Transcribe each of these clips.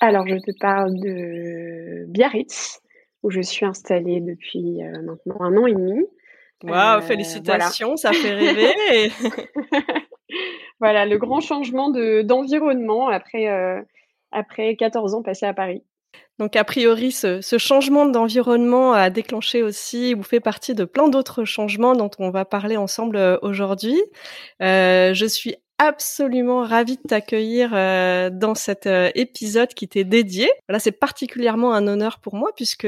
Alors, je te parle de Biarritz, où je suis installée depuis euh, maintenant un an et demi. Waouh, euh, félicitations, ça fait rêver. voilà, le grand changement d'environnement après, euh, après 14 ans passés à Paris. Donc a priori, ce, ce changement d'environnement a déclenché aussi ou fait partie de plein d'autres changements dont on va parler ensemble aujourd'hui. Euh, je suis absolument ravie de t'accueillir euh, dans cet euh, épisode qui t'est dédié. Là, c'est particulièrement un honneur pour moi puisque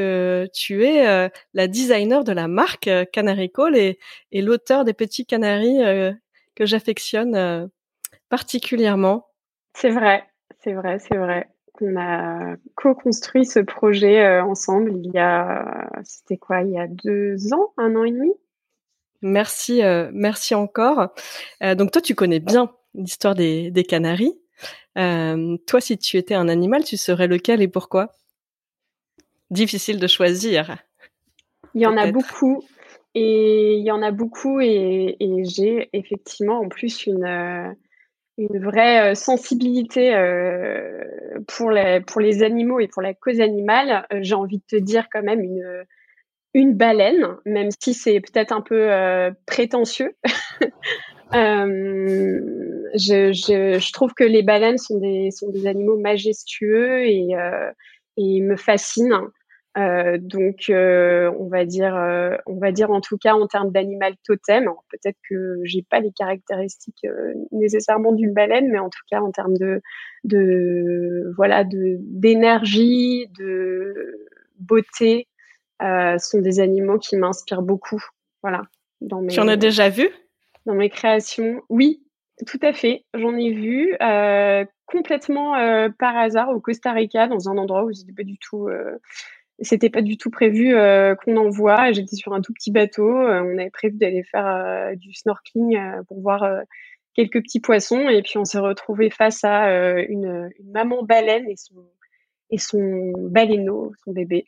tu es euh, la designer de la marque Canary Call et, et l'auteur des petits canaris que j'affectionne particulièrement. C'est vrai, c'est vrai, c'est vrai. On a co-construit ce projet ensemble il y a, c'était quoi, il y a deux ans, un an et demi? Merci, merci encore. donc toi, tu connais bien l'histoire des, des canaris. Euh, toi, si tu étais un animal, tu serais lequel et pourquoi? Difficile de choisir. Il y en a beaucoup. Et il y en a beaucoup et, et j'ai effectivement en plus une, euh, une vraie euh, sensibilité pour, les, pour les animaux et pour la cause animale. J'ai envie de te dire quand même une, une baleine, même si c'est peut-être un peu prétentieux. Euh, je, je, je, trouve que les baleines sont des, sont des animaux majestueux et, euh, et me fascinent. Euh, donc, euh, on va dire, euh, on va dire en tout cas en termes d'animal totem. Peut-être que j'ai pas les caractéristiques euh, nécessairement d'une baleine, mais en tout cas en termes de, de voilà, de d'énergie, de beauté, sont des animaux qui m'inspirent beaucoup. Voilà. Dans mes, tu en as déjà vu? Dans mes créations. Oui, tout à fait. J'en ai vu euh, complètement euh, par hasard au Costa Rica, dans un endroit où c'était pas du tout, euh, c'était pas du tout prévu euh, qu'on en voit. J'étais sur un tout petit bateau. Euh, on avait prévu d'aller faire euh, du snorkeling pour voir quelques petits poissons, et puis on s'est retrouvé face à une, une, maman baleine et son et son baleineau, son bébé.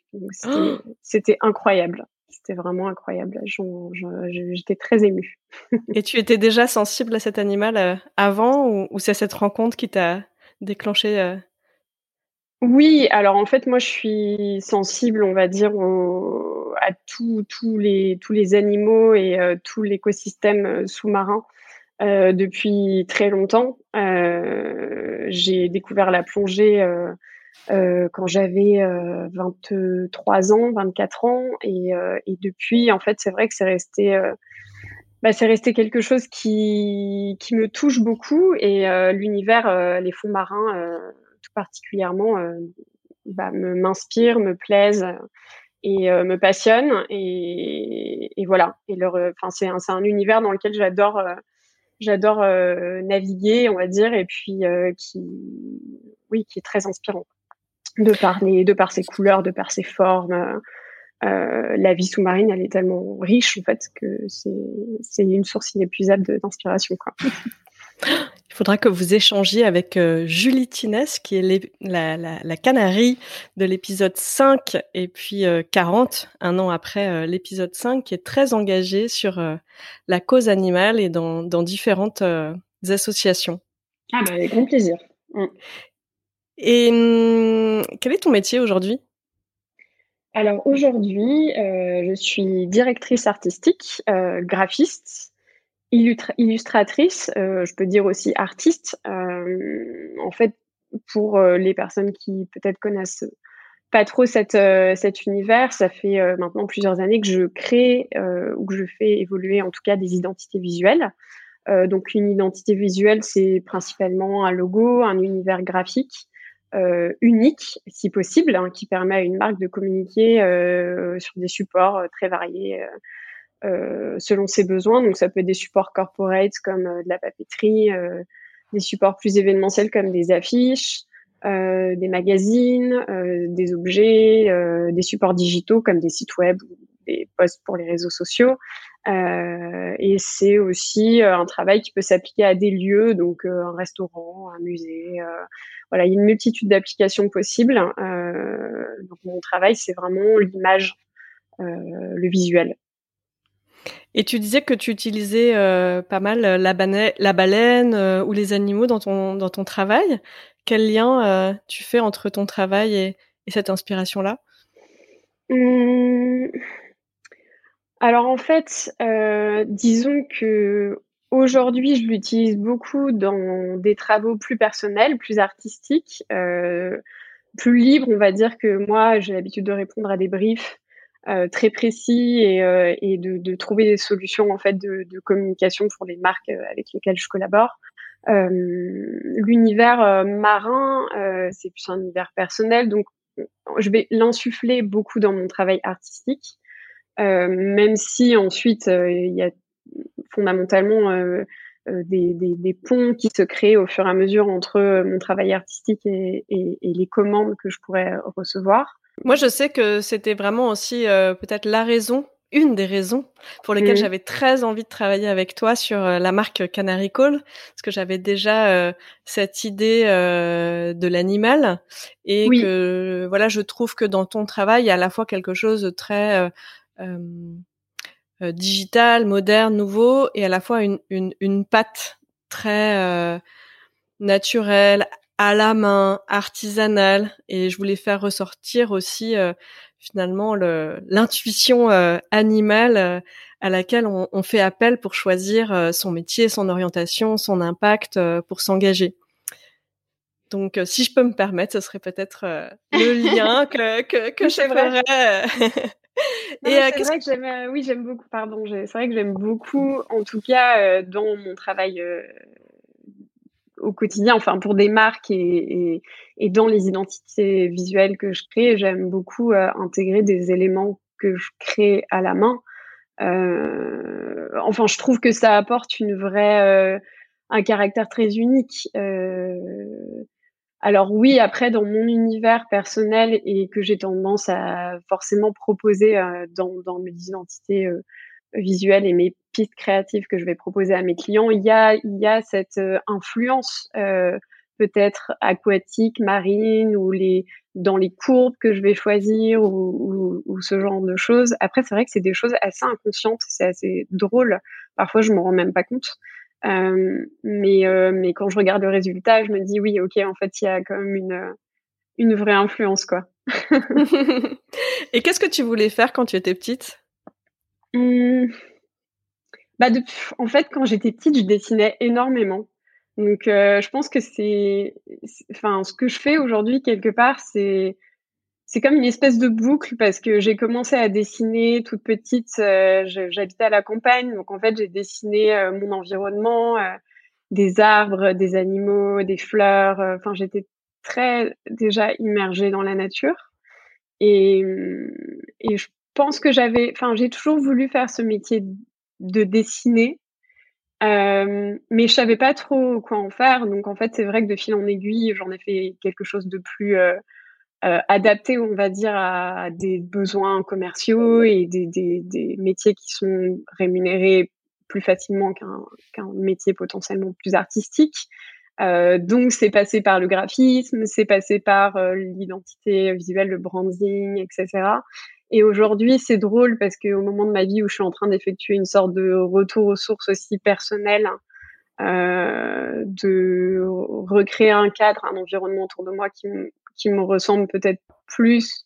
C'était oh incroyable. C'était vraiment incroyable. J'étais très émue. Et tu étais déjà sensible à cet animal euh, avant ou, ou c'est cette rencontre qui t'a déclenché euh... Oui, alors en fait, moi, je suis sensible, on va dire, au, à tous les, tous les animaux et euh, tout l'écosystème sous-marin euh, depuis très longtemps. Euh, j'ai découvert la plongée euh, quand j'avais euh, 23 ans, 24 ans, et, euh, et depuis, en fait, c'est vrai que c'est resté, euh, bah, c'est resté quelque chose qui, qui me touche beaucoup, et euh, l'univers, les fonds marins, tout particulièrement, bah, m'inspire, me plaise et me passionne, et, et, voilà. Et leur, enfin, c'est un, un univers dans lequel j'adore j'adore euh, naviguer, on va dire, et puis euh, qui, oui, qui est très inspirant de par, de par ses couleurs, de par ses formes. Euh, la vie sous-marine, elle est tellement riche en fait que c'est une source inépuisable d'inspiration. Il faudra que vous échangiez avec euh, Julie Tinès, qui est la, la, la, canarie de l'épisode 5 et puis euh, 40, un an après euh, l'épisode 5, qui est très engagée sur euh, la cause animale et dans, dans différentes euh, associations. Ah bah avec grand plaisir. Mm. Et hum, quel est ton métier aujourd'hui? Alors aujourd'hui, euh, je suis directrice artistique, euh, graphiste, illustratrice, euh, je peux dire aussi artiste. En fait, pour les personnes qui peut-être connaissent pas trop cet univers, ça fait maintenant plusieurs années que je crée ou que je fais évoluer en tout cas des identités visuelles. donc une identité visuelle, c'est principalement un logo, un univers graphique euh, unique, si possible, hein, qui permet à une marque de communiquer euh, sur des supports euh, très variés selon ses besoins. Donc, ça peut être des supports corporate comme de la papeterie, des supports plus événementiels comme des affiches, des magazines, des objets, des supports digitaux comme des sites web des posts pour les réseaux sociaux. et c'est aussi un travail qui peut s'appliquer à des lieux, donc un restaurant, un musée, voilà, il y a une multitude d'applications possibles. Euh, donc mon travail, c'est vraiment l'image, euh, le visuel. Et tu disais que tu utilisais euh, pas mal la, la baleine ou les animaux dans ton, dans ton travail. Quel lien tu fais entre ton travail et, cette inspiration-là? Mmh. Alors en fait, disons que Aujourd'hui, je l'utilise beaucoup dans des travaux plus personnels, plus artistiques, euh, plus libres, on va dire que moi, j'ai l'habitude de répondre à des briefs euh, très précis et, euh, de, trouver des solutions en fait de, de communication pour les marques euh, avec lesquelles je collabore. Euh, l'univers euh, marin, c'est plus un univers personnel, donc je vais l'insuffler beaucoup dans mon travail artistique, même si ensuite il y a fondamentalement euh, euh, des, des, ponts qui se créent au fur et à mesure entre euh, mon travail artistique et, et, les commandes que je pourrais recevoir. Moi, je sais que c'était vraiment aussi peut-être la raison une des raisons pour lesquelles mmh. j'avais très envie de travailler avec toi sur la marque Canary Call, parce que j'avais déjà cette idée de l'animal et que voilà, je trouve que dans ton travail, il y a à la fois quelque chose de très euh, digital, moderne, nouveau, et à la fois une, une, une patte très euh, naturelle, à la main, artisanale. Et je voulais faire ressortir aussi euh, finalement l'intuition animale à laquelle on, on, fait appel pour choisir son métier, son orientation, son impact, pour s'engager. Donc, si je peux me permettre, ce serait peut-être le lien que, que, que je ferais et euh, c'est vrai que, j'aime, euh, oui, j'aime beaucoup, pardon, c'est vrai que j'aime beaucoup, en tout cas, euh, dans mon travail au quotidien, enfin, pour des marques et, et, dans les identités visuelles que je crée, j'aime beaucoup intégrer des éléments que je crée à la main. enfin, je trouve que ça apporte une vraie, un caractère très unique. Alors oui, après, dans mon univers personnel et que j'ai tendance à forcément proposer euh, dans, mes identités euh, visuelles et mes pistes créatives que je vais proposer à mes clients, il y a, cette euh, influence peut-être aquatique, marine ou les dans les courbes que je vais choisir ou, ou ce genre de choses. Après, c'est vrai que c'est des choses assez inconscientes, c'est assez drôle. Parfois, je me rends même pas compte. Euh, mais, euh, mais quand je regarde le résultat, je me dis oui, ok, en fait, il y a quand même une, une vraie influence, quoi. Et qu'est-ce que tu voulais faire quand tu étais petite? Mmh. bah En fait, quand j'étais petite, je dessinais énormément. Donc, euh, je pense que c'est, enfin, ce que je fais aujourd'hui quelque part, c'est c'est comme une espèce de boucle parce que j'ai commencé à dessiner toute petite. Euh, j'habitais à la campagne, donc en fait j'ai dessiné euh, mon environnement, euh, des arbres, des animaux, des fleurs. Enfin, j'étais très déjà immergée dans la nature et, et je pense que j'avais, enfin, j'ai toujours voulu faire ce métier de dessiner. mais je savais pas trop quoi en faire, donc en fait c'est vrai que de fil en aiguille, j'en ai fait quelque chose de plus euh, adapté, on va dire, à des besoins commerciaux et des, métiers qui sont rémunérés plus facilement qu'un métier potentiellement plus artistique. Euh, donc, c'est passé par le graphisme, c'est passé par euh, l'identité visuelle, le branding, etc. Et aujourd'hui, c'est drôle parce qu'au moment de ma vie où je suis en train d'effectuer une sorte de retour aux sources aussi personnelles, de recréer un cadre, un environnement autour de moi qui qui me ressemble peut-être plus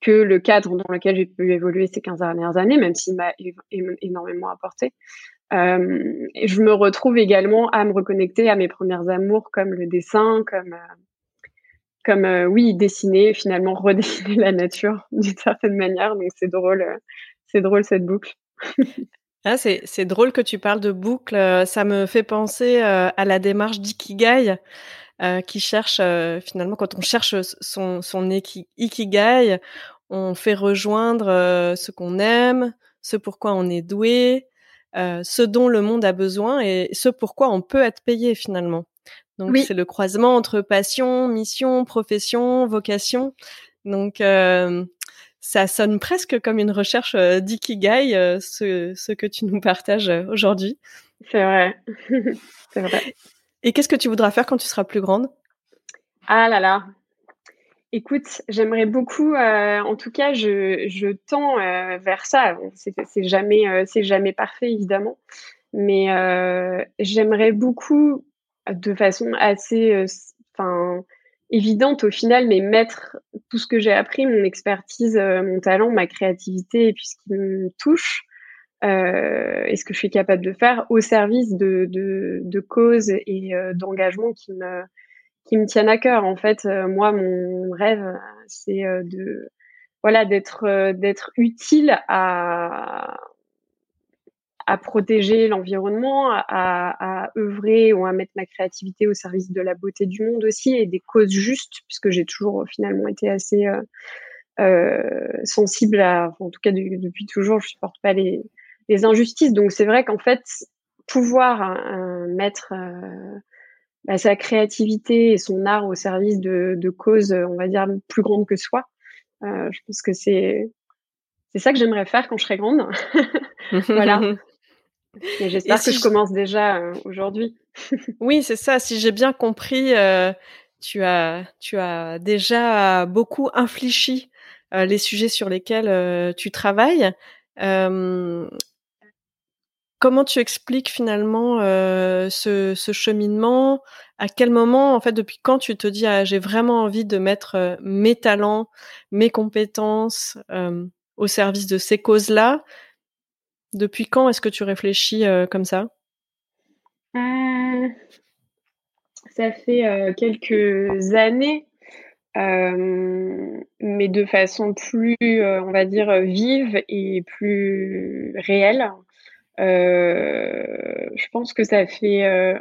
que le cadre dans lequel j'ai pu évoluer ces 15 dernières années, même s'il m'a énormément apporté. Euh, je me retrouve également à me reconnecter à mes premières amours comme le dessin, comme, euh, comme oui, dessiner, finalement redessiner la nature d'une certaine manière. Donc c'est drôle, c'est drôle cette boucle. Ah, c'est drôle que tu parles de boucle. Ça me fait penser à la démarche d'Ikigai, qui cherche finalement quand on cherche son, son Ikigai, on fait rejoindre ce qu'on aime, ce pourquoi on est doué, ce dont le monde a besoin et ce pourquoi on peut être payé finalement. Donc c'est le croisement entre passion, mission, profession, vocation. Donc ça sonne presque comme une recherche d'ikigai, ce, ce que tu nous partages aujourd'hui. C'est vrai. c'est vrai. Et qu'est-ce que tu voudras faire quand tu seras plus grande? Ah là là, Écoute, j'aimerais beaucoup, euh, en tout cas, je, tends euh, vers ça. C'est jamais, euh, jamais parfait évidemment, mais j'aimerais beaucoup, de façon assez, évidente au final, mais mettre tout ce que j'ai appris, mon expertise, mon talent, ma créativité et puis ce qui me touche, et ce que je suis capable de faire au service de, de, de causes et d'engagements qui me qui me tiennent à cœur. En fait, euh, moi, mon rêve, c'est euh, de voilà d'être euh, d'être utile à à protéger l'environnement, à, à, œuvrer ou à mettre ma créativité au service de la beauté du monde aussi et des causes justes, puisque j'ai toujours finalement été assez euh, sensible à, en tout cas depuis toujours, je supporte pas les, les injustices. Donc c'est vrai qu'en fait, pouvoir mettre bah, sa créativité et son art au service de, de causes, on va dire, plus grandes que soi. Euh, je pense que c'est c'est ça que j'aimerais faire quand je serai grande. voilà. j'espère que je commence déjà euh, aujourd'hui. oui, c'est ça. Si j'ai bien compris, euh, tu as tu as déjà beaucoup infléchi euh, les sujets sur lesquels euh, tu travailles. Comment tu expliques finalement ce, cheminement? À quel moment, en fait, depuis quand tu te dis ah, j'ai vraiment envie de mettre mes talents, mes compétences au service de ces causes-là? Depuis quand est-ce que tu réfléchis comme ça? Ça fait quelques années, mais de façon plus, on va dire, vive et plus réelle. Euh, je pense que ça fait, euh,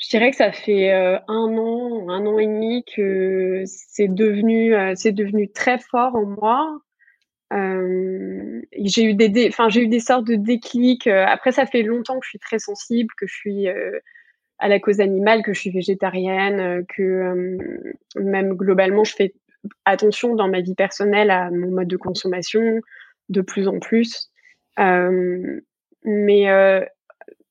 je dirais que ça fait euh, un an, un an et demi que c'est devenu, c'est devenu très fort en moi. j'ai eu des, enfin j'ai eu des sortes de déclics. après, ça fait longtemps que je suis très sensible, que je suis à la cause animale, que je suis végétarienne, que même globalement, je fais attention dans ma vie personnelle à mon mode de consommation de plus en plus. Euh, mais euh,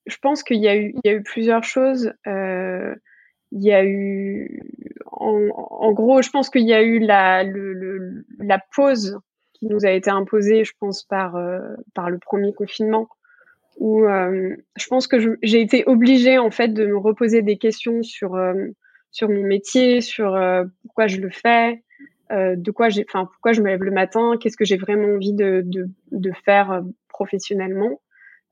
je pense qu'il y, a eu, y a eu plusieurs choses. Euh, il y a eu, en, en, gros, je pense qu'il y a eu la, le, le, la pause qui nous a été imposée, je pense, par, euh, par le premier confinement, où euh, je pense que j'ai été obligée, en fait, de me reposer des questions sur, euh, sur mon métier, sur pourquoi je le fais, de quoi j'ai, enfin, pourquoi je me lève le matin, qu'est-ce que j'ai vraiment envie de, de, de faire professionnellement.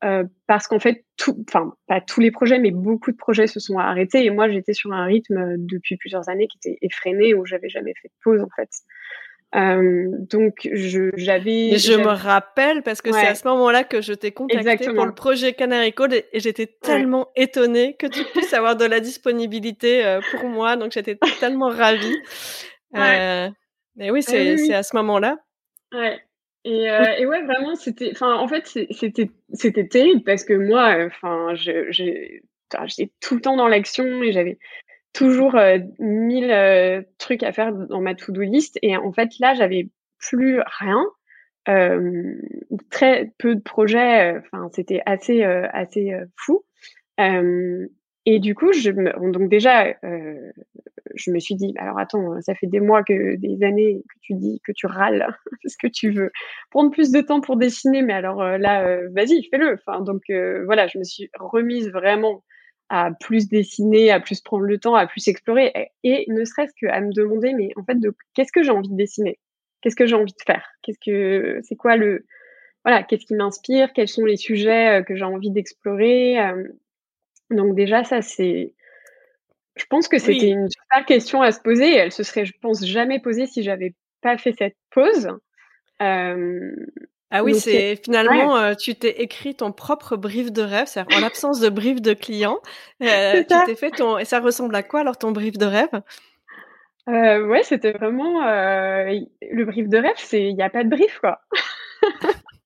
Euh, parce qu'en fait, tout, enfin pas tous les projets, mais beaucoup de projets se sont arrêtés et moi j'étais sur un rythme euh, depuis plusieurs années qui était effréné où j'avais jamais fait de pause en fait. Euh, donc je j'avais. Je me rappelle parce que c'est à ce moment-là que je t'ai contacté pour le projet Canary Code et, j'étais tellement étonnée que tu puisses avoir de la disponibilité euh, pour moi, donc j'étais tellement ravie. Euh, mais oui, c'est oui. à ce moment-là. Ouais. Et, euh, et, ouais, vraiment, c'était, enfin, en fait, c'était, c'était terrible parce que moi, enfin, j'étais tout le temps dans l'action et j'avais toujours euh, mille euh, trucs à faire dans ma to-do list. Et en fait, là, j'avais plus rien, très peu de projets. Enfin, c'était assez, assez fou. Et du coup, je me, donc déjà, je me suis dit, alors attends, ça fait des mois que des années que tu dis que tu râles parce que tu veux. Prendre plus de temps pour dessiner, mais alors euh, là, euh, vas-y, fais-le. Enfin, donc euh, voilà, je me suis remise vraiment à plus dessiner, à plus prendre le temps, à plus explorer, et, ne serait-ce qu'à me demander, mais en fait, qu'est-ce que j'ai envie de dessiner? Qu'est-ce que j'ai envie de faire? Qu'est-ce que c'est quoi le voilà Qu'est-ce qui m'inspire? Quels sont les sujets que j'ai envie d'explorer? Donc déjà, ça c'est Je pense que c'était une super question à se poser et elle se serait, je pense, jamais posée si j'avais pas fait cette pause. ah oui, c'est finalement, tu t'es écrit ton propre brief de rêve, c'est-à-dire en l'absence de brief de client, tu t'es fait ton. Et ça ressemble à quoi alors ton brief de rêve? Euh, Ouais, c'était vraiment le brief de rêve, c'est il n'y a pas de brief quoi.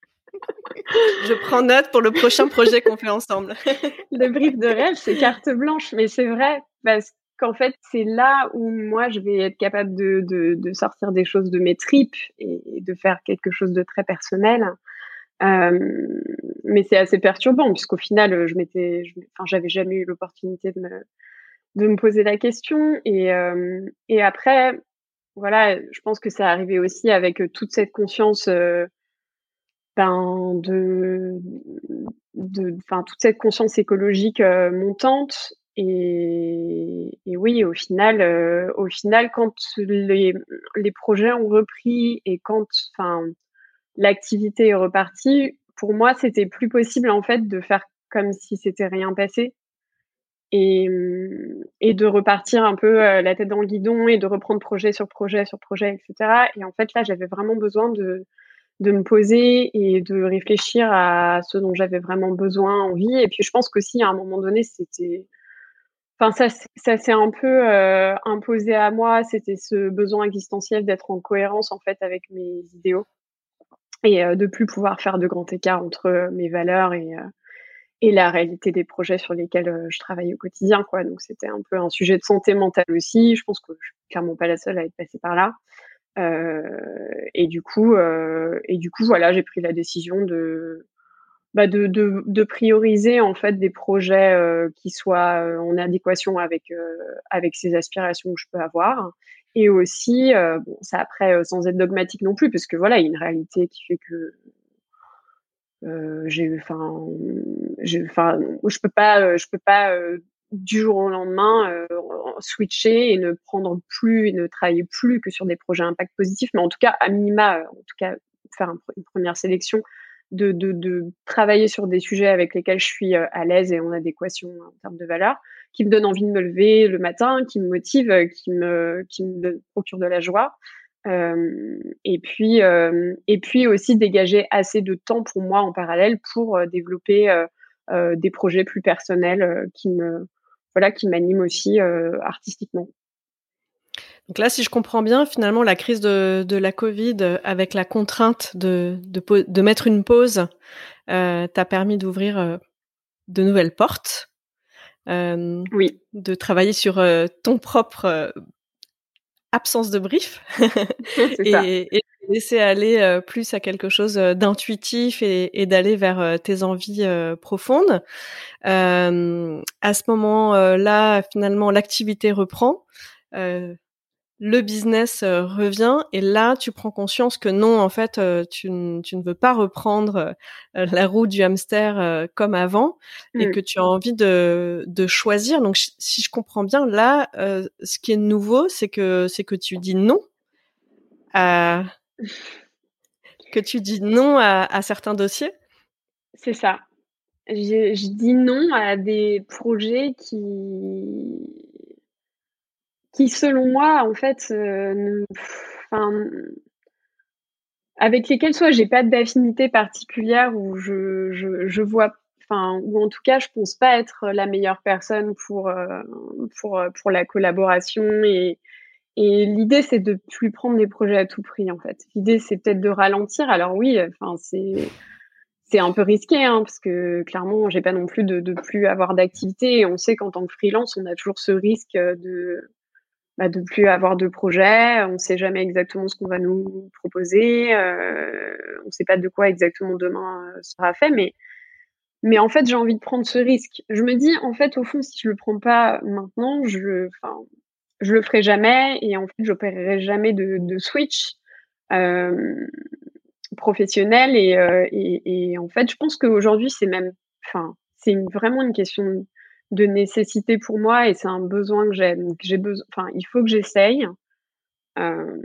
Je prends note pour le prochain projet qu'on fait ensemble. le brief de rêve, c'est carte blanche, mais c'est vrai parce qu'en fait, c'est là où moi, je vais être capable de, de, sortir des choses de mes tripes et, de faire quelque chose de très personnel. Euh, mais c'est assez perturbant puisqu'au final, je m'étais, enfin, j'avais jamais eu l'opportunité de me, de me poser la question et, euh, après, voilà, je pense que c'est arrivé aussi avec toute cette conscience. Euh, ben, de, de, toute cette conscience écologique euh, montante. Et, et, oui, au final, euh, au final, quand les, les projets ont repris et quand, l'activité est repartie, pour moi, c'était plus possible en fait de faire comme si c'était rien passé et, et de repartir un peu euh, la tête dans le guidon et de reprendre projet sur projet sur projet, etc. Et en fait, là, j'avais vraiment besoin de de me poser et de réfléchir à ce dont j'avais vraiment besoin, envie. Et puis je pense qu'aussi à un moment donné, c'était, enfin ça, ça s'est un peu euh, imposé à moi. C'était ce besoin existentiel d'être en cohérence en fait avec mes idéaux et euh, de plus pouvoir faire de grands écarts entre mes valeurs et euh, et la réalité des projets sur lesquels je travaille au quotidien quoi. Donc c'était un peu un sujet de santé mentale aussi. Je pense que je suis clairement pas la seule à être passée par là. Euh, et du coup, euh, et du coup, voilà, j'ai pris la décision de, bah de, de, prioriser en fait des projets euh, qui soient en adéquation avec avec ces aspirations que je peux avoir. Et aussi bon ça après sans être dogmatique non plus parce que voilà il y a une réalité qui fait que j'ai enfin enfin je peux pas je peux pas du jour au lendemain euh, switcher et ne prendre plus et ne travailler plus que sur des projets impact positif, mais en tout cas, à minima, euh, en tout cas, faire une première sélection, de, de, de, travailler sur des sujets avec lesquels je suis euh, à l'aise et en adéquation en termes de valeur, qui me donnent envie de me lever le matin, qui me motive, qui me, qui me procure de la joie. Euh, et puis, euh, et puis aussi dégager assez de temps pour moi en parallèle pour développer des projets plus personnels qui me voilà, qui m'anime aussi euh, artistiquement. Donc là, si je comprends bien, finalement, la crise de, la Covid, avec la contrainte de, de, mettre une pause, euh, t'a permis d'ouvrir euh, de nouvelles portes. oui. De travailler sur ton propre absence de brief et, et, laisser aller plus à quelque chose d'intuitif et, d'aller vers tes envies profondes. à ce moment-là, finalement, l'activité reprend le business euh, revient et là tu prends conscience que non en fait euh, tu, tu, ne veux pas reprendre euh, la roue du hamster comme avant et mmh. que tu as envie de, de choisir donc si je comprends bien là ce qui est nouveau c'est que c'est que tu dis non à que tu dis non à, certains dossiers? C'est ça. Je, dis non à des projets qui qui selon moi en fait euh, avec lesquels soit j'ai pas d'affinité particulière ou je, je, vois enfin ou en tout cas je pense pas être la meilleure personne pour euh, pour pour la collaboration et et l'idée c'est de plus prendre des projets à tout prix en fait l'idée c'est peut-être de ralentir alors oui enfin c'est c'est un peu risqué hein, parce que clairement j'ai pas non plus de, de plus avoir d'activité on sait qu'en tant que freelance on a toujours ce risque de bah, de plus avoir de projet. On ne sait jamais exactement ce qu'on va nous proposer. Euh, on ne sait pas de quoi exactement demain euh, sera fait, mais mais en fait, j'ai envie de prendre ce risque. Je me dis, en fait, au fond, si je le prends pas maintenant, je, enfin, je le ferai jamais et en fait, j'opérerai jamais de, de switch euh, professionnel et, euh, et, et, en fait, je pense qu'aujourd'hui, c'est même, enfin, c'est vraiment une question de nécessité pour moi et c'est un besoin que j'ai. j'ai besoin, enfin, il faut que j'essaye. Euh,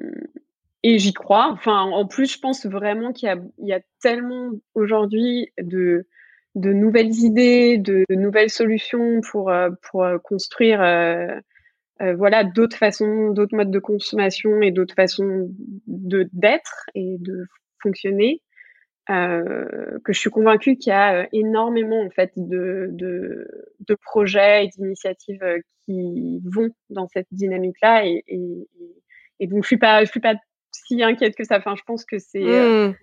et j'y crois. Enfin, en plus, je pense vraiment qu'il y y a tellement aujourd'hui de, de nouvelles idées, de, nouvelles solutions pour, euh, pour euh, voilà d'autres façons, d'autres modes de consommation et d'autres façons de d'être et de fonctionner. Euh, que je suis convaincue qu'il y a énormément en fait de, de, de projets et d'initiatives qui vont dans cette dynamique-là et, et, et, donc je suis pas je suis pas si inquiète que ça. Enfin, je pense que c'est mmh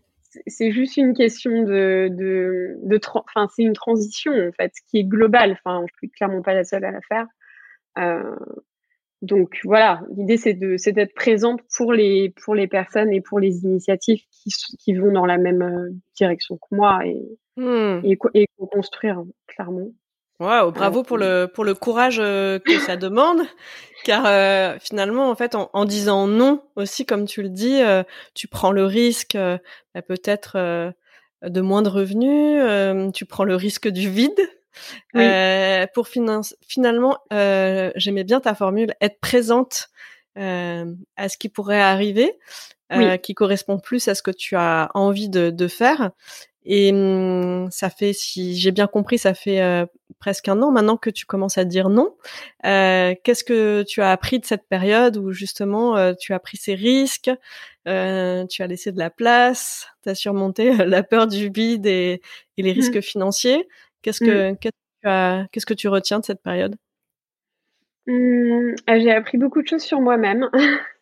c'est juste une question de, de, de enfin, c'est une transition en fait qui est globale. Enfin, je suis clairement pas la seule à la faire. Euh, donc voilà, l'idée c'est de c'est d'être présente pour les pour les personnes et pour les initiatives qui qui vont dans la même euh, direction que moi et mmh. et, et construire clairement. Waouh, bravo pour le pour le courage euh, que ça demande, car euh, finalement en fait en, disant non aussi comme tu le dis, euh, tu prends le risque bah, peut-être de moins de revenus, tu prends le risque du vide. Pour finalement, j'aimais bien ta formule, être présente à ce qui pourrait arriver, qui correspond plus à ce que tu as envie de, de faire. Et mmh, ça fait, si j'ai bien compris, ça fait euh, presque un an maintenant que tu commences à dire non. Euh, Qu'est-ce que tu as appris de cette période où justement euh, tu as pris ces risques, euh, tu as laissé de la place, tu as surmonté la peur du vide et, et les mmh. risques financiers? Qu'est-ce que, mmh. qu'est-ce que tu as, qu'est-ce que tu retiens de cette période? J'ai appris beaucoup de choses sur moi-même.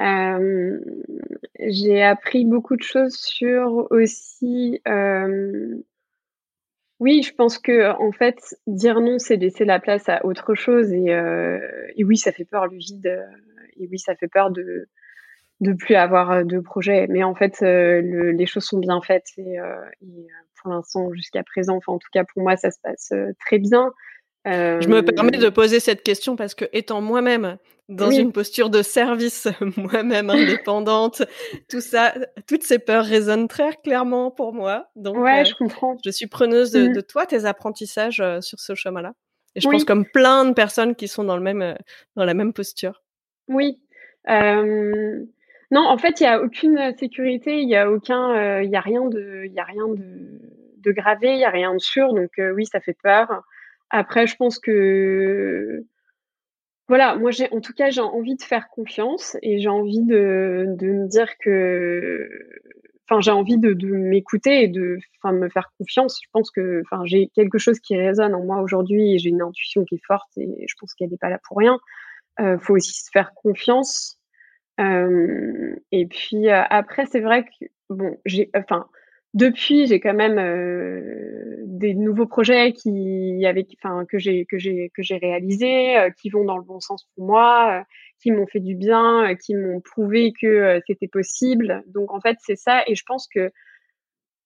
Euh, j'ai appris beaucoup de choses sur aussi. Euh, oui, je pense que en fait, dire non, c'est laisser la place à autre chose. Et, euh, et oui, ça fait peur le vide. Et oui, ça fait peur de de plus avoir de projet. Mais en fait, le, les choses sont bien faites. Et, et pour l'instant, jusqu'à présent, enfin en tout cas pour moi, ça se passe très bien. Je me permets de poser cette question parce que étant moi-même dans une posture de service, moi-même indépendante, tout ça, toutes ces peurs résonnent très clairement pour moi. Donc, ouais, euh, je comprends. Je suis preneuse de, mmh. toi, tes apprentissages euh, sur ce chemin-là. Et je pense comme plein de personnes qui sont dans le même, euh, dans la même posture. Oui. Non, en fait, il y a aucune sécurité, il y a aucun, il y a rien de, il a rien de, gravé, il y a rien de sûr. Donc oui, ça fait peur. Après, je pense que voilà, moi j'ai en tout cas j'ai envie de faire confiance et j'ai envie de, de me dire que enfin j'ai envie de, de m'écouter et de enfin me faire confiance. Je pense que enfin j'ai quelque chose qui résonne en moi aujourd'hui et j'ai une intuition qui est forte et je pense qu'elle n'est pas là pour rien. Euh, faut aussi se faire confiance. Et puis après c'est vrai que bon j'ai enfin depuis, j'ai quand même euh, des nouveaux projets qui, avec, enfin, que j'ai que j'ai que j'ai réalisés, qui vont dans le bon sens pour moi, qui m'ont fait du bien, qui m'ont prouvé que c'était possible. Donc en fait, c'est ça. Et je pense que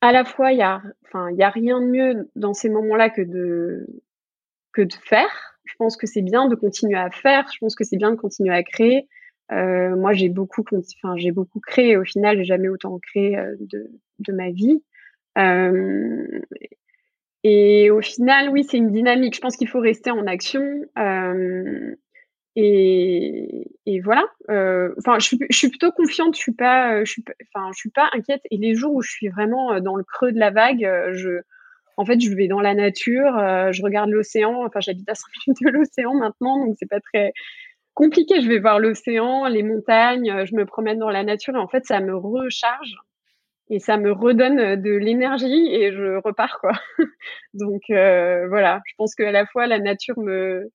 à la fois, il y a, enfin, il y a rien de mieux dans ces moments-là que de que de faire. Je pense que c'est bien de continuer à faire. Je pense que c'est bien de continuer à créer. Euh, moi, j'ai beaucoup, enfin, j'ai créé. Au final, j'ai jamais autant créé euh, de, ma vie. Euh, et au final, oui, c'est une dynamique. Je pense qu'il faut rester en action. Et, voilà. Enfin, je suis, plutôt confiante. Je suis pas, suis, enfin, je suis pas inquiète. Et les jours où je suis vraiment dans le creux de la vague, je, en fait, je vais dans la nature, je regarde l'océan. Enfin, j'habite à 5 minutes de l'océan maintenant, donc c'est pas très, compliqué. Je vais voir l'océan, les montagnes, euh, je me promène dans la nature et en fait, ça me recharge et ça me redonne euh, de l'énergie et je repars quoi. Donc euh, voilà, je pense qu'à la fois la nature me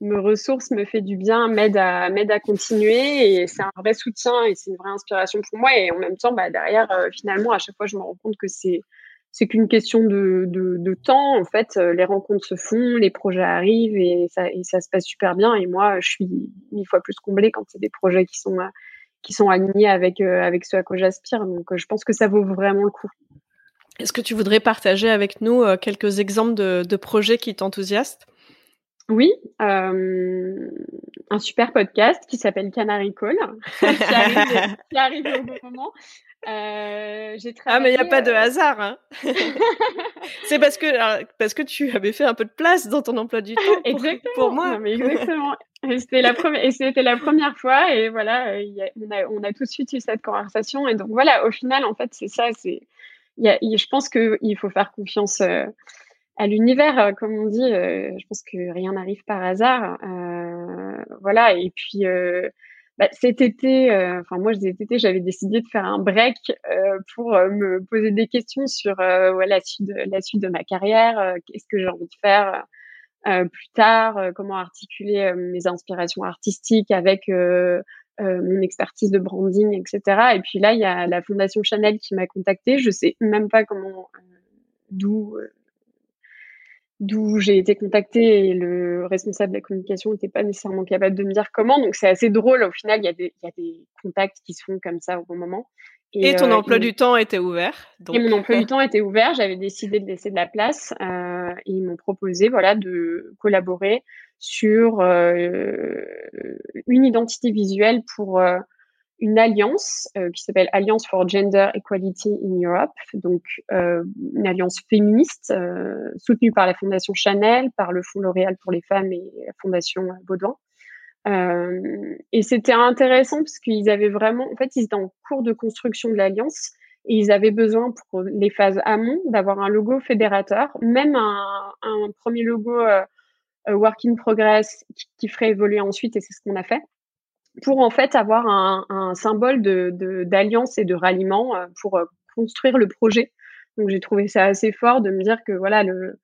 me ressource, me fait du bien, m'aide à m'aide à continuer et c'est un vrai soutien et c'est une vraie inspiration pour moi et en même temps bah derrière finalement à chaque fois je me rends compte que c'est c'est qu'une question de, de, de, temps. En fait, euh, les rencontres se font, les projets arrivent et ça, et ça se passe super bien. Et moi, je suis mille fois plus comblée quand c'est des projets qui sont, qui sont alignés avec, euh, avec ce à quoi j'aspire. Donc, euh, je pense que ça vaut vraiment le coup. Est-ce que tu voudrais partager avec nous quelques exemples de, de projets qui t'enthousiasment oui, euh, un super podcast qui s'appelle Canary Call, qui, arrive, qui, arrive, au bon moment. Euh, j'ai Ah, mais il n'y a pas de euh, hasard. Hein. c'est parce que, parce que tu avais fait un peu de place dans ton emploi du temps pour, exactement. pour moi. mais exactement. c'était la, première, et c'était la première fois. Et voilà, on, a, on a tout de suite eu cette conversation. Et donc voilà, au final, en fait, c'est ça. C'est, y a, je pense qu'il faut faire confiance. Euh, à l'univers, euh, comme on dit, je pense que rien n'arrive par hasard. Voilà. Et puis bah, cet été, enfin moi cet été, j'avais décidé de faire un break pour me poser des questions sur la suite de, la suite de ma carrière, qu'est-ce que j'ai envie de faire plus tard, comment articuler mes inspirations artistiques avec mon expertise de branding, etc. Et puis là, il y a la Fondation Chanel qui m'a contactée. Je sais même pas comment, d'où d'où j'ai été contactée et le responsable de la communication n'était pas nécessairement capable de me dire comment. Donc c'est assez drôle. Au final, il y, a des, il y a des contacts qui se font comme ça au bon moment. Et, ton emploi du temps était ouvert. Et mon emploi du temps était ouvert. J'avais décidé de laisser de la place. Euh, et ils m'ont proposé voilà, de collaborer sur euh, une identité visuelle pour euh, une alliance euh, qui s'appelle Alliance for Gender Equality in Europe, donc euh, une alliance féministe euh, soutenue par la Fondation Chanel, par le Fonds L'Oréal pour les femmes et la Fondation Baudouin. et c'était intéressant parce qu'ils avaient vraiment, en fait, ils étaient en cours de construction de l'alliance et ils avaient besoin pour les phases amont d'avoir un logo fédérateur, même un, un premier logo work in progress qui, qui ferait évoluer ensuite, et c'est ce qu'on a fait pour en fait avoir un, un symbole de d'alliance et de ralliement euh, pour euh, construire le projet. Donc j'ai trouvé ça assez fort de me dire que voilà le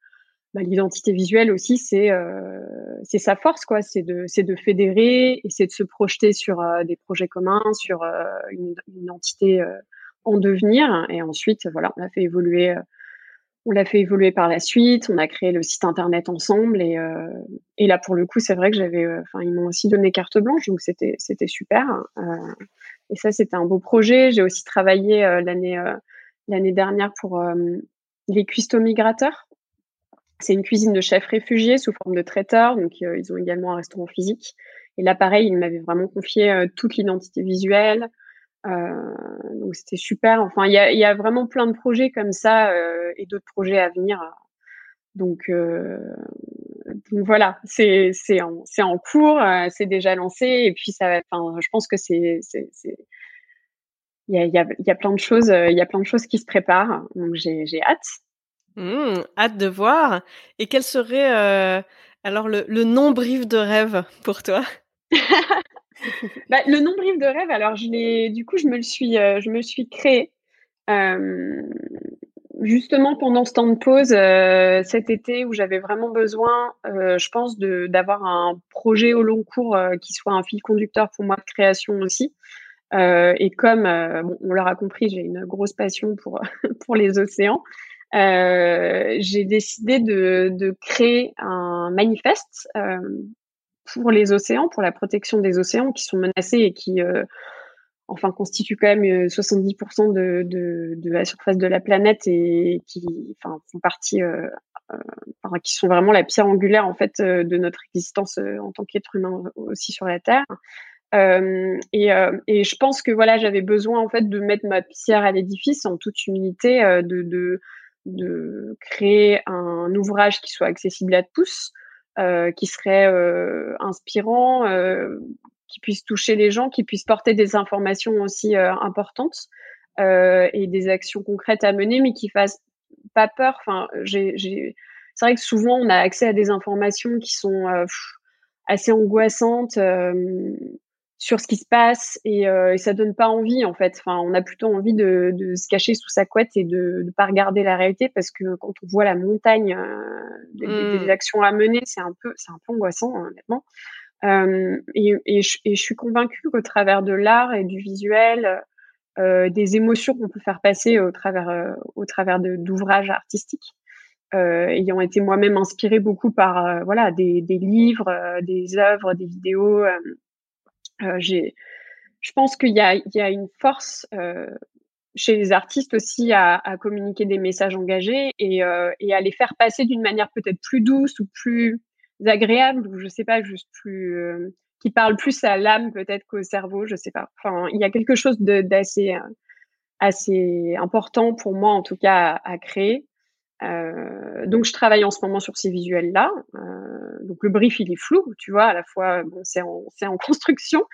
bah, l'identité visuelle aussi c'est euh, c'est sa force quoi, c'est de c'est de fédérer et c'est de se projeter sur euh, des projets communs, sur une, une, entité en devenir et ensuite voilà on a fait évoluer on l'a fait évoluer par la suite, on a créé le site internet ensemble et, euh, et là pour le coup c'est vrai que j'avais, euh, enfin ils m'ont aussi donné carte blanche donc c'était c'était super euh, et ça c'était un beau projet. J'ai aussi travaillé l'année l'année dernière pour les cuistots migrateurs. C'est une cuisine de chefs réfugiés sous forme de traiteurs donc ils ont également un restaurant physique et là pareil ils m'avaient vraiment confié toute l'identité visuelle. Euh, donc c'était super. Enfin, il y a, y a, vraiment plein de projets comme ça euh, et d'autres projets à venir. Donc, euh, donc voilà, c'est c'est en, cours, c'est déjà lancé et puis ça va. Enfin, je pense que c'est il y a, y, a, y a plein de choses, il y a plein de choses qui se préparent. Donc j'ai hâte. Mmh, hâte de voir. Et quel serait alors le, le non-brief de rêve pour toi? bah, le non-brief de rêve, alors je l'ai, du coup, je me le suis, euh, je me suis créé. Euh, justement pendant ce temps de pause euh, cet été où j'avais vraiment besoin, euh, je pense, de, d'avoir un projet au long cours qui soit un fil conducteur pour moi de création aussi. et comme on l'aura compris, j'ai une grosse passion pour pour les océans. j'ai décidé de, de créer un manifeste pour les océans, pour la protection des océans qui sont menacés et qui, euh, enfin, constituent quand même 70% euh, de, la surface de la planète et qui, enfin, font partie, euh, qui sont vraiment la pierre angulaire en fait de notre existence en tant qu'être humain aussi sur la Terre. Et, je pense que voilà, j'avais besoin en fait de mettre ma pierre à l'édifice en toute humilité, de, créer un ouvrage qui soit accessible à tous, qui serait euh, inspirant, euh, qui puisse toucher les gens, qui puisse porter des informations aussi importantes et des actions concrètes à mener, mais qui fassent pas peur. Enfin, c'est vrai que souvent on a accès à des informations qui sont assez angoissantes sur ce qui se passe et, euh, et ça donne pas envie en fait. Enfin, on a plutôt envie de, de se cacher sous sa couette et de ne pas regarder la réalité parce que quand on voit la montagne euh, des, des, mmh. actions à mener, c'est un peu c'est un peu angoissant hein, honnêtement. Euh, et, et, je, et, je, suis convaincue qu'au travers de l'art et du visuel, euh, des émotions qu'on peut faire passer au travers euh, au travers d'ouvrages artistiques. ayant été moi-même inspirée beaucoup par voilà des, des livres, des œuvres, des vidéos, euh, j'ai, je pense qu'il y a, il y a une force euh, chez les artistes aussi à, communiquer des messages engagés et, euh, et à les faire passer d'une manière peut-être plus douce ou plus agréable ou je sais pas juste plus euh, qui parle plus à l'âme peut-être qu'au cerveau je sais pas. Enfin il y a quelque chose d'assez assez important pour moi en tout cas à, à créer euh, donc je travaille en ce moment sur ces visuels là. Euh, donc le brief il est flou, tu vois, à la fois bon c'est en en construction.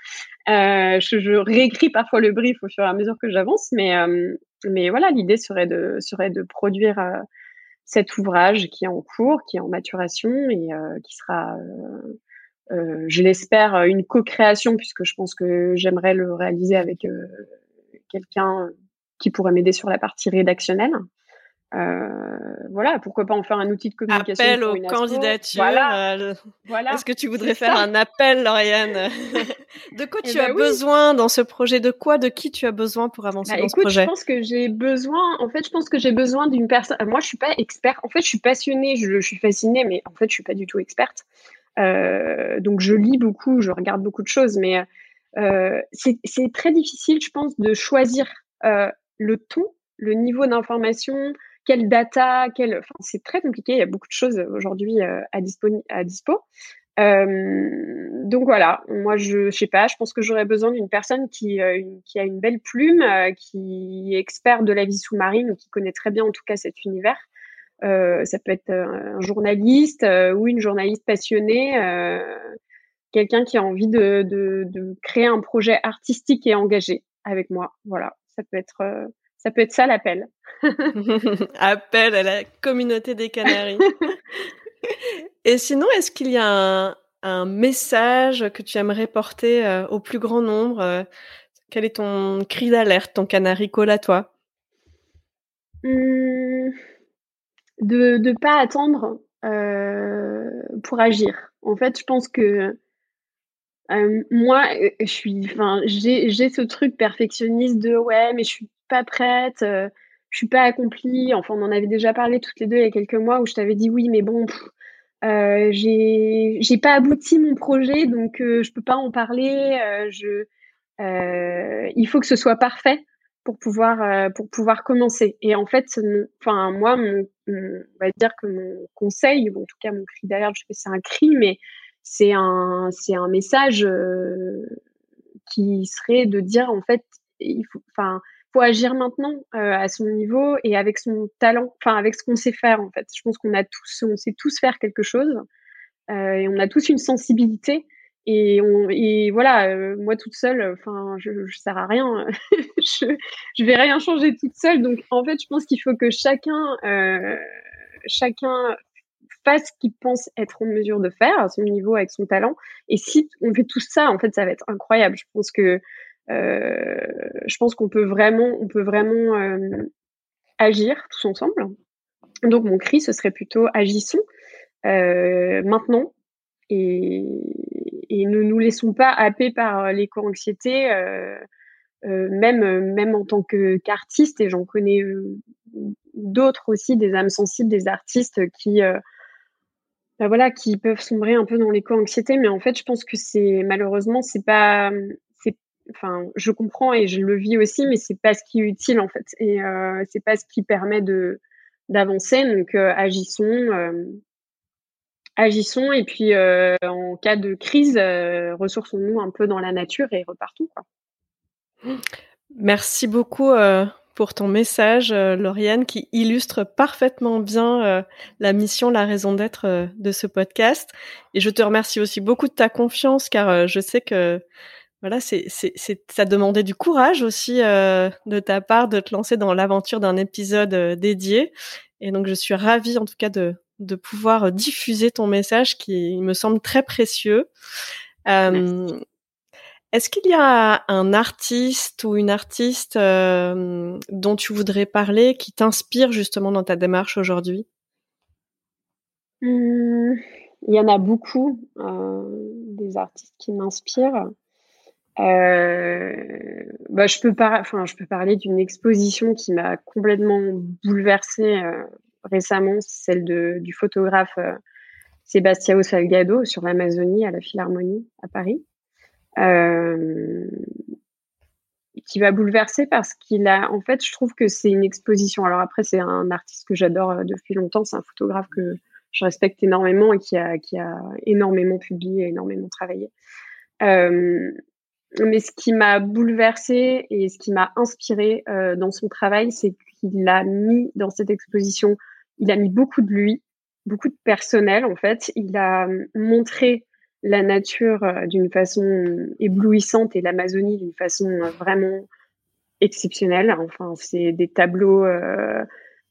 Euh, je, je, réécris parfois le brief au fur et à mesure que j'avance, mais euh, mais voilà l'idée serait de serait de produire euh, cet ouvrage qui est en cours, qui est en maturation et qui sera je l'espère, une co-création, puisque je pense que j'aimerais le réaliser avec quelqu'un qui pourrait m'aider sur la partie rédactionnelle. Euh, voilà, pourquoi pas en faire un outil de communication. Appel aux candidatures. Euh, voilà. Est-ce que tu voudrais faire un appel, Lauriane De quoi eh tu as ben besoin dans ce projet? De quoi De qui tu as besoin pour avancer bah, dans ce projet Je pense que j'ai besoin. En fait, je pense que j'ai besoin d'une personne. Moi, je suis pas experte. En fait, je suis passionnée. Je, suis fascinée, mais en fait, je suis pas du tout experte. Euh, donc, je lis beaucoup, je regarde beaucoup de choses, mais c'est très difficile, je pense, de choisir le ton, le niveau d'information, quelle data, quelle... Enfin, c'est très compliqué. Il y a beaucoup de choses aujourd'hui euh, à, dispo. À dispo. Euh, donc voilà, moi je, je sais pas, je pense que j'aurais besoin d'une personne qui, euh, qui a une belle plume, qui est expert de la vie sous-marine ou qui connaît très bien en tout cas cet univers. ça peut être un journaliste ou une journaliste passionnée, quelqu'un qui a envie de, de, créer un projet artistique et engagé avec moi. Voilà, ça peut être ça peut être ça l'appel. Appel à la communauté des Canaries. Et sinon, est-ce qu'il y a un, message que tu aimerais porter euh, au plus grand nombre euh, Quel est ton cri d'alerte, ton canari call à toi? Mmh, De ne pas attendre euh, pour agir. En fait, je pense que moi, je suis, enfin, j'ai ce truc perfectionniste de ouais, mais je suis pas prête, euh, je suis pas accomplie. Enfin, on en avait déjà parlé toutes les deux il y a quelques mois où je t'avais dit oui, mais bon, euh, j'ai pas abouti mon projet, donc euh, je peux pas en parler. je, il faut que ce soit parfait pour pouvoir pour pouvoir commencer. Et en fait, enfin moi, on va dire que mon conseil, en tout cas mon cri derrière, je sais c'est un cri, mais c'est un c'est un message qui serait de dire en fait, il faut, enfin faut agir maintenant euh, à son niveau et avec son talent, enfin avec ce qu'on sait faire en fait. Je pense qu'on a tous, on sait tous faire quelque chose euh, et on a tous une sensibilité et, voilà, euh, moi toute seule, enfin je, je sers à rien, je, je vais rien changer toute seule. Donc en fait, je pense qu'il faut que chacun, chacun fasse ce qu'il pense être en mesure de faire à son niveau avec son talent. Et si on fait tout ça, en fait, ça va être incroyable. Je pense que je pense qu'on peut vraiment, on peut vraiment euh, agir tous ensemble. Donc mon cri, ce serait plutôt agissons euh, maintenant et, ne nous laissons pas happer par l'éco-anxiété, euh, même, même en tant qu'artiste, et j'en connais d'autres aussi, des âmes sensibles, des artistes qui, bah voilà, qui peuvent sombrer un peu dans l'éco-anxiété, mais en fait, je pense que c'est malheureusement, c'est pas, enfin, je comprends et je le vis aussi, mais c'est pas ce qui est utile en fait, et euh, c'est pas ce qui permet de d'avancer. Donc euh, agissons, euh, agissons, et puis euh, en cas de crise, ressourçons-nous un peu dans la nature et repartons. Merci beaucoup pour ton message, Lauriane, qui illustre parfaitement bien la mission, la raison d'être de ce podcast. Et je te remercie aussi beaucoup de ta confiance, car je sais que voilà, c'est, c'est, ça demandait du courage aussi euh, de ta part de te lancer dans l'aventure d'un épisode euh, dédié. Et donc, je suis ravie en tout cas de, de pouvoir diffuser ton message qui me semble très précieux. Euh, est-ce qu'il y a un artiste ou une artiste dont tu voudrais parler qui t'inspire justement dans ta démarche aujourd'hui? Mmh, Il y en a beaucoup, des artistes qui m'inspirent. Euh, bah, je peux parler d'une exposition qui m'a complètement bouleversée euh, récemment, celle du photographe euh, Sebastião Salgado sur l'Amazonie à la Philharmonie à Paris, euh, qui va bouleverser parce qu'il a, en fait, je trouve que c'est une exposition. Alors après, c'est un artiste que j'adore euh, depuis longtemps, c'est un photographe que je respecte énormément et qui a, qui a énormément publié, énormément travaillé. Euh, mais ce qui m'a bouleversée et ce qui m'a inspiré euh, dans son travail, c'est qu'il a mis dans cette exposition, il a mis beaucoup de lui, beaucoup de personnel en fait. Il a montré la nature euh, d'une façon éblouissante et l'Amazonie d'une façon euh, vraiment exceptionnelle. Enfin, c'est des tableaux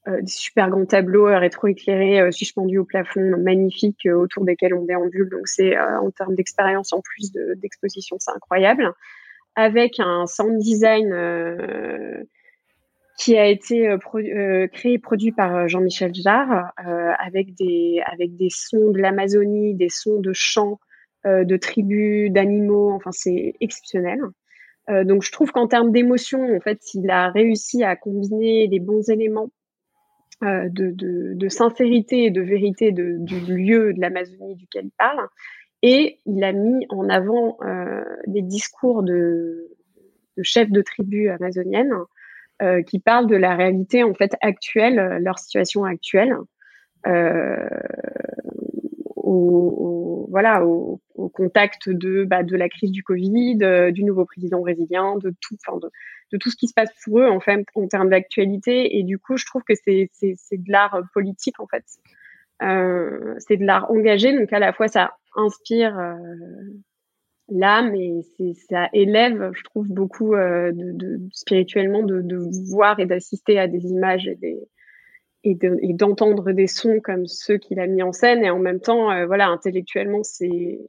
des super grands tableaux rétroéclairés suspendus au plafond, magnifiques, autour desquels on déambule. Donc c'est en termes d'expérience en plus d'exposition, c'est incroyable. Avec un sound design qui a été euh, euh, créé et produit par euh, Jean-Michel Jarre, avec des avec des sons de l'Amazonie, des sons de chants de tribus, d'animaux. Enfin, c'est exceptionnel. donc, je trouve qu'en termes d'émotion, en fait, il a réussi à combiner les bons éléments de, de, de, sincérité et de vérité du lieu de l'Amazonie duquel il parle. Et il a mis en avant euh, des discours de, chefs de tribus amazoniennes euh, qui parlent de la réalité en fait actuelle, euh, leur situation actuelle, euh, au, voilà, au, contact de, bah, de la crise du Covid, du nouveau président brésilien, de tout, enfin de, de, tout ce qui se passe pour eux en fait en termes d'actualité. Et du coup, je trouve que c'est de l'art politique en fait. Euh, c'est de l'art engagé, donc à la fois ça inspire l'âme et ça élève, je trouve, beaucoup euh, spirituellement de, voir et d'assister à des images et d'entendre des sons comme ceux qu'il a mis en scène et en même temps euh, voilà intellectuellement c'est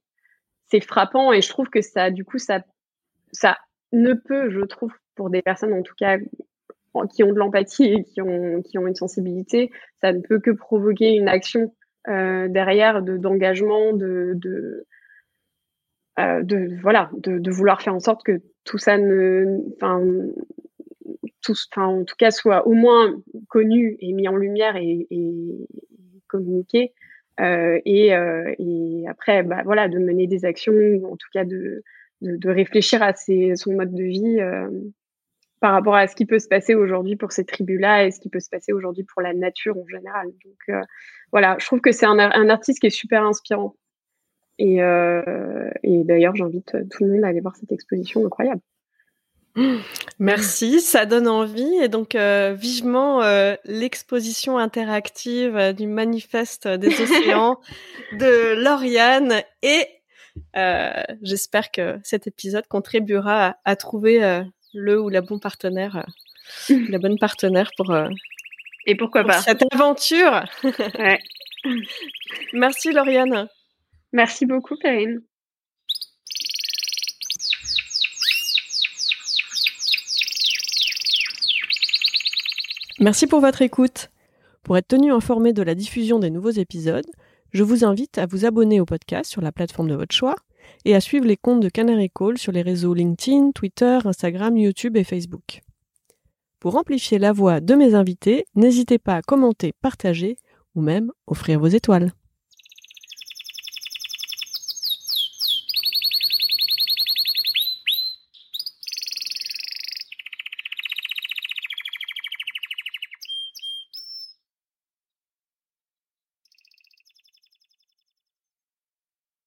c'est frappant et je trouve que ça du coup ça ça ne peut je trouve pour des personnes en tout cas qui ont de l'empathie et qui ont qui ont une sensibilité ça ne peut que provoquer une action euh, derrière de d'engagement de, de euh, de voilà de, vouloir faire en sorte que tout ça ne enfin tout enfin en tout cas soit au moins connu et mis en lumière et, communiqué euh, et, euh, et après bah, voilà de mener des actions en tout cas de de, réfléchir à ses, son mode de vie par rapport à ce qui peut se passer aujourd'hui pour ces tribus-là et ce qui peut se passer aujourd'hui pour la nature en général. Donc euh, voilà, je trouve que c'est un, un, artiste qui est super inspirant. Et, euh, et d'ailleurs, j'invite tout le monde à aller voir cette exposition incroyable. Merci, ça donne envie. Et donc, euh, vivement euh, l'exposition interactive euh, du manifeste des océans de Lauriane. Et j'espère que cet épisode contribuera à, à trouver le ou la bon partenaire, la bonne partenaire pour. et pourquoi pour pas cette aventure. ouais. Merci Lauriane. Merci beaucoup, Perrine. Merci pour votre écoute. Pour être tenu informé de la diffusion des nouveaux épisodes, je vous invite à vous abonner au podcast sur la plateforme de votre choix et à suivre les comptes de Canary Call sur les réseaux LinkedIn, Twitter, Instagram, YouTube et Facebook. Pour amplifier la voix de mes invités, n'hésitez pas à commenter, partager ou même offrir vos étoiles.